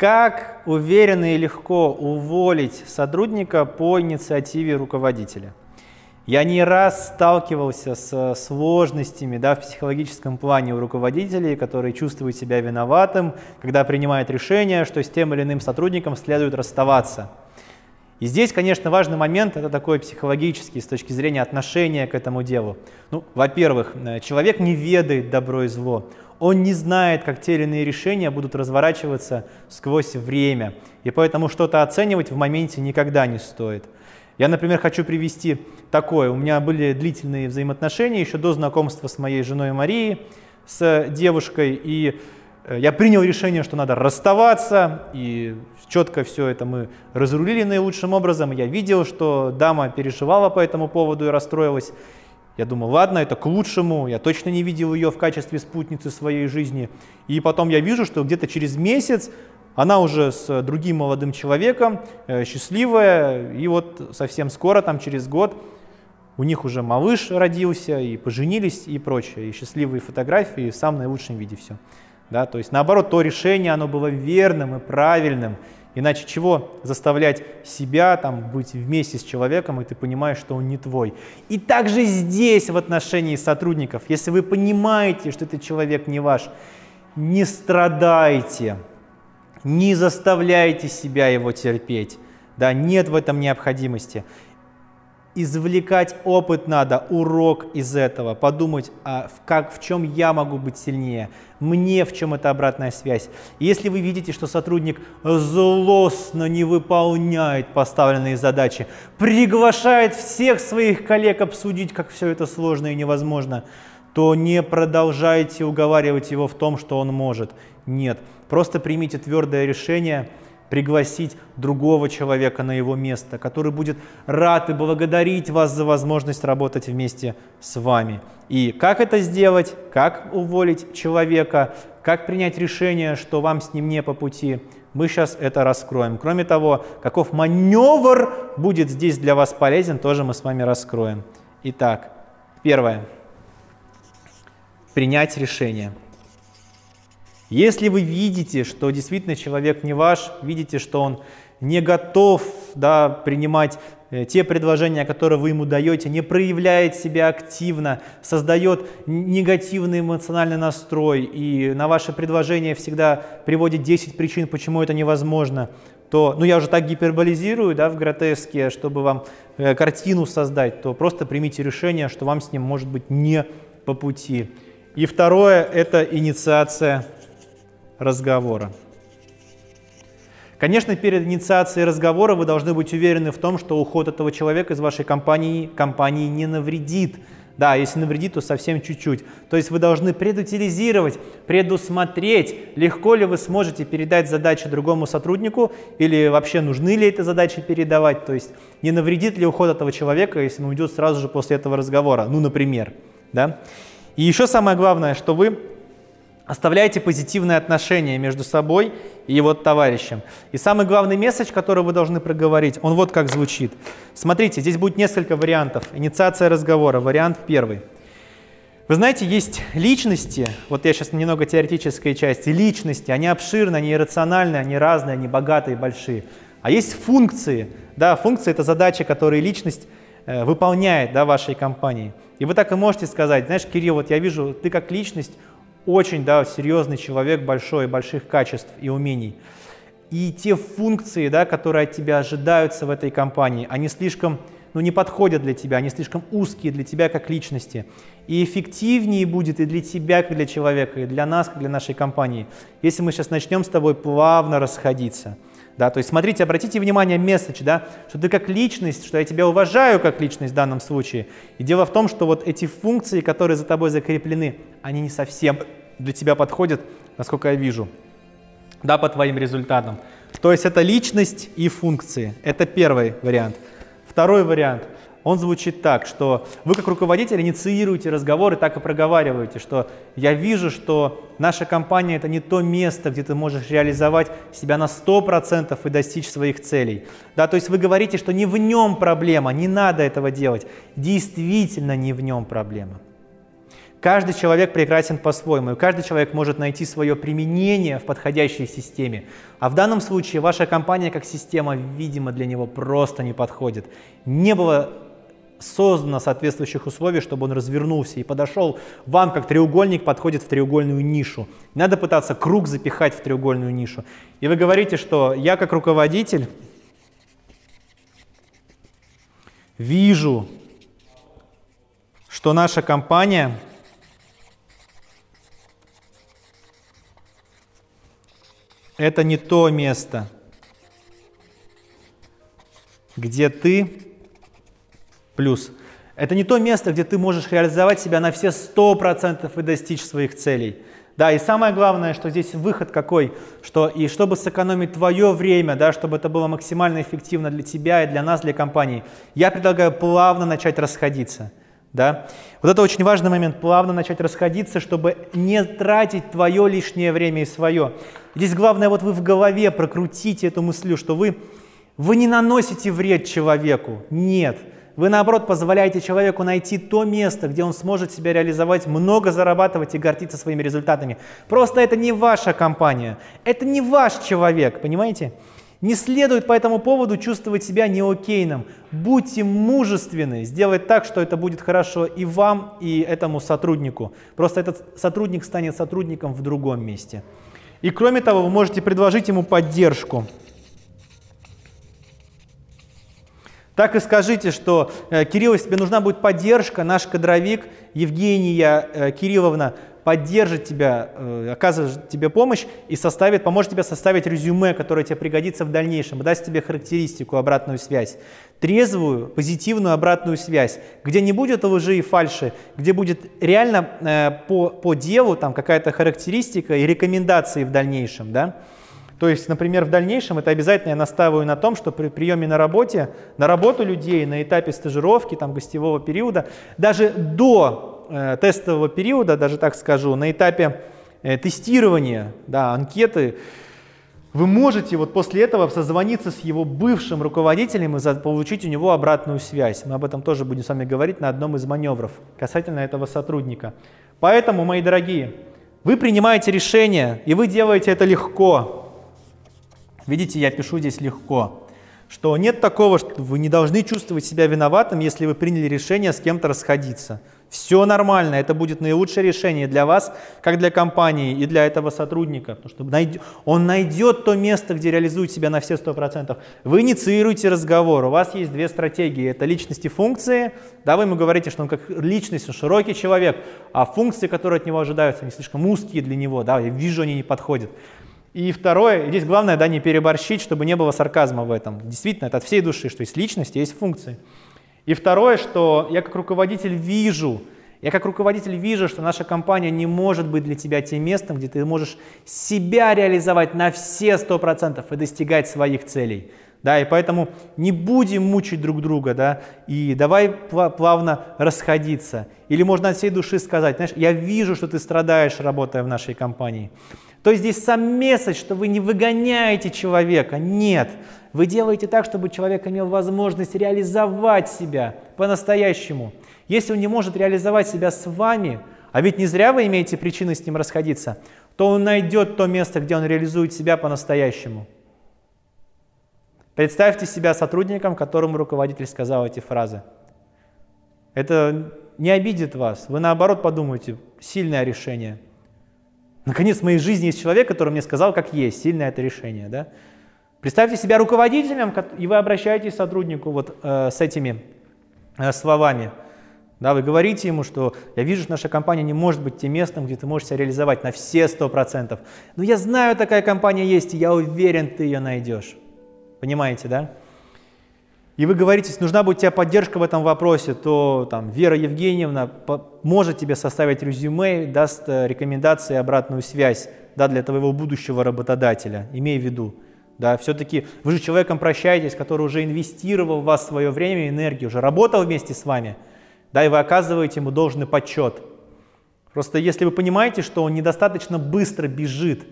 Как уверенно и легко уволить сотрудника по инициативе руководителя? Я не раз сталкивался с сложностями да, в психологическом плане у руководителей, которые чувствуют себя виноватым, когда принимают решение, что с тем или иным сотрудником следует расставаться. И здесь, конечно, важный момент, это такой психологический с точки зрения отношения к этому делу. Ну, во-первых, э, человек не ведает добро и зло он не знает, как те или иные решения будут разворачиваться сквозь время. И поэтому что-то оценивать в моменте никогда не стоит. Я, например, хочу привести такое. У меня были длительные взаимоотношения еще до знакомства с моей женой Марией, с девушкой, и э, я принял решение, что надо расставаться, и четко все это мы разрулили наилучшим образом. Я видел, что дама переживала по этому поводу и расстроилась. Я думал, ладно, это к лучшему, я точно не видел ее в качестве спутницы своей жизни. И потом я вижу, что где-то через месяц она уже с другим молодым человеком, э, счастливая, и вот совсем скоро, там через год, у них уже малыш родился, и поженились, и прочее, и счастливые фотографии, и в самом наилучшем виде все. Да, то есть наоборот, то решение, оно было верным и правильным, Иначе чего заставлять себя там, быть вместе с человеком, и ты понимаешь, что он не твой. И также здесь в отношении сотрудников, если вы понимаете, что этот человек не ваш, не страдайте, не заставляйте себя его терпеть. Да, нет в этом необходимости извлекать опыт надо, урок из этого, подумать, а как, в чем я могу быть сильнее, мне в чем эта обратная связь. Если вы видите, что сотрудник злостно не выполняет поставленные задачи, приглашает всех своих коллег обсудить, как все это сложно и невозможно, то не продолжайте уговаривать его в том, что он может. Нет, просто примите твердое решение – пригласить другого человека на его место, который будет рад и благодарить вас за возможность работать вместе с вами. И как это сделать, как уволить человека, как принять решение, что вам с ним не по пути, мы сейчас это раскроем. Кроме того, каков маневр будет здесь для вас полезен, тоже мы с вами раскроем. Итак, первое. Принять решение. Если вы видите, что действительно человек не ваш, видите, что он не готов да, принимать э, те предложения, которые вы ему даете, не проявляет себя активно, создает негативный эмоциональный настрой и на ваше предложение всегда приводит 10 причин, почему это невозможно, то, ну я уже так гиперболизирую да, в гротеске, чтобы вам э, картину создать, то просто примите решение, что вам с ним может быть не по пути. И второе – это инициация разговора. Конечно, перед инициацией разговора вы должны быть уверены в том, что уход этого человека из вашей компании, компании не навредит. Да, если навредит, то совсем чуть-чуть. То есть вы должны предутилизировать, предусмотреть, легко ли вы сможете передать задачи другому сотруднику или вообще нужны ли эти задачи передавать. То есть не навредит ли уход этого человека, если он уйдет сразу же после этого разговора, ну, например. Да? И еще самое главное, что вы Оставляйте позитивные отношения между собой и его товарищем. И самый главный месседж, который вы должны проговорить, он вот как звучит. Смотрите, здесь будет несколько вариантов. Инициация разговора. Вариант первый. Вы знаете, есть личности, вот я сейчас немного теоретической части, личности, они обширны, они иррациональны, они разные, они богатые, большие. А есть функции. Да, функции – это задачи, которые личность э, выполняет да, вашей компании. И вы так и можете сказать, знаешь, Кирилл, вот я вижу, ты как личность очень да, серьезный человек, большой, больших качеств и умений. И те функции, да, которые от тебя ожидаются в этой компании, они слишком ну, не подходят для тебя, они слишком узкие для тебя как личности. И эффективнее будет и для тебя, как для человека, и для нас, как для нашей компании, если мы сейчас начнем с тобой плавно расходиться. Да, то есть смотрите, обратите внимание, месседж, да, что ты как личность, что я тебя уважаю как личность в данном случае. И дело в том, что вот эти функции, которые за тобой закреплены, они не совсем для тебя подходят, насколько я вижу, да, по твоим результатам. То есть это личность и функции. Это первый вариант. Второй вариант. Он звучит так, что вы как руководитель инициируете разговоры, так и проговариваете, что я вижу, что наша компания это не то место, где ты можешь реализовать себя на 100% и достичь своих целей. Да, то есть вы говорите, что не в нем проблема, не надо этого делать. Действительно не в нем проблема. Каждый человек прекрасен по-своему, и каждый человек может найти свое применение в подходящей системе. А в данном случае ваша компания как система, видимо, для него просто не подходит. Не было создано соответствующих условий, чтобы он развернулся и подошел вам, как треугольник подходит в треугольную нишу. Надо пытаться круг запихать в треугольную нишу. И вы говорите, что я как руководитель вижу, что наша компания это не то место, где ты плюс. Это не то место, где ты можешь реализовать себя на все 100% и достичь своих целей. Да, и самое главное, что здесь выход какой, что и чтобы сэкономить твое время, да, чтобы это было максимально эффективно для тебя и для нас, для компании, я предлагаю плавно начать расходиться. Да? Вот это очень важный момент, плавно начать расходиться, чтобы не тратить твое лишнее время и свое. Здесь главное, вот вы в голове прокрутите эту мысль, что вы, вы не наносите вред человеку. Нет. Вы, наоборот, позволяете человеку найти то место, где он сможет себя реализовать, много зарабатывать и гордиться своими результатами. Просто это не ваша компания, это не ваш человек, понимаете? Не следует по этому поводу чувствовать себя неокейным. Будьте мужественны, сделать так, что это будет хорошо и вам, и этому сотруднику. Просто этот сотрудник станет сотрудником в другом месте. И кроме того, вы можете предложить ему поддержку. Так и скажите, что, э, Кирилл, если тебе нужна будет поддержка, наш кадровик Евгения э, Кирилловна поддержит тебя, э, оказывает тебе помощь и составит, поможет тебе составить резюме, которое тебе пригодится в дальнейшем, даст тебе характеристику, обратную связь. Трезвую, позитивную обратную связь, где не будет лжи и фальши, где будет реально по, по делу там какая-то характеристика и рекомендации в дальнейшем. Да? То есть, например, в дальнейшем это обязательно я настаиваю на том, что при приеме на работе, на работу людей на этапе стажировки, там, гостевого периода, даже до э, тестового периода, даже так скажу, на этапе э, тестирования да, анкеты, вы можете вот после этого созвониться с его бывшим руководителем и получить у него обратную связь. Мы об этом тоже будем с вами говорить на одном из маневров касательно этого сотрудника. Поэтому, мои дорогие, вы принимаете решение, и вы делаете это легко. Видите, я пишу здесь легко, что нет такого, что вы не должны чувствовать себя виноватым, если вы приняли решение с кем-то расходиться. Все нормально, это будет наилучшее решение для вас, как для компании и для этого сотрудника. Потому что он найдет то место, где реализует себя на все 100%. Вы инициируете разговор, у вас есть две стратегии. Это личности функции. Да, вы ему говорите, что он как личность, он широкий человек, а функции, которые от него ожидаются, они слишком узкие для него. Да, я вижу, они не подходят. И второе, здесь главное, да, не переборщить, чтобы не было сарказма в этом. Действительно, это от всей души, что есть личность, есть функции. И второе, что я как руководитель вижу, я как руководитель вижу, что наша компания не может быть для тебя тем местом, где ты можешь себя реализовать на все 100% и достигать своих целей. Да, и поэтому не будем мучить друг друга, да, и давай плавно расходиться. Или можно от всей души сказать, знаешь, я вижу, что ты страдаешь, работая в нашей компании. То есть здесь сам месседж, что вы не выгоняете человека. Нет. Вы делаете так, чтобы человек имел возможность реализовать себя по-настоящему. Если он не может реализовать себя с вами, а ведь не зря вы имеете причины с ним расходиться, то он найдет то место, где он реализует себя по-настоящему. Представьте себя сотрудником, которому руководитель сказал эти фразы. Это не обидит вас. Вы наоборот подумаете, сильное решение – Наконец, в моей жизни есть человек, который мне сказал, как есть, сильное это решение. Да? Представьте себя руководителем, и вы обращаетесь к сотруднику вот э, с этими э, словами. Да, вы говорите ему, что я вижу, что наша компания не может быть тем местом, где ты можешь себя реализовать на все 100%. Но я знаю, такая компания есть, и я уверен, ты ее найдешь. Понимаете, да? И вы говорите, нужна будет тебе поддержка в этом вопросе, то там, Вера Евгеньевна может тебе составить резюме, даст э, рекомендации, обратную связь да, для твоего будущего работодателя, имей в виду. Да, все-таки вы же человеком прощаетесь, который уже инвестировал в вас свое время и энергию, уже работал вместе с вами, да, и вы оказываете ему должный почет. Просто если вы понимаете, что он недостаточно быстро бежит,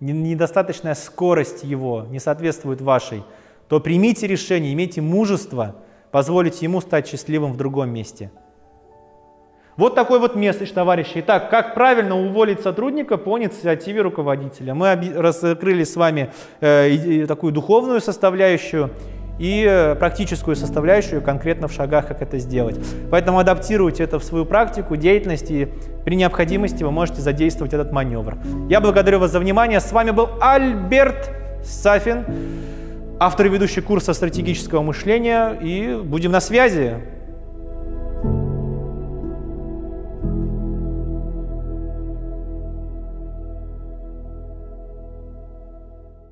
недостаточная скорость его не соответствует вашей, то примите решение, имейте мужество позволить ему стать счастливым в другом месте. Вот такой вот месседж, товарищи. Итак, как правильно уволить сотрудника по инициативе руководителя? Мы раскрыли с вами э, такую духовную составляющую и э, практическую составляющую конкретно в шагах, как это сделать. Поэтому адаптируйте это в свою практику, деятельность, и при необходимости вы можете задействовать этот маневр. Я благодарю вас за внимание. С вами был Альберт Сафин, автор и ведущий курса стратегического мышления, и будем на связи.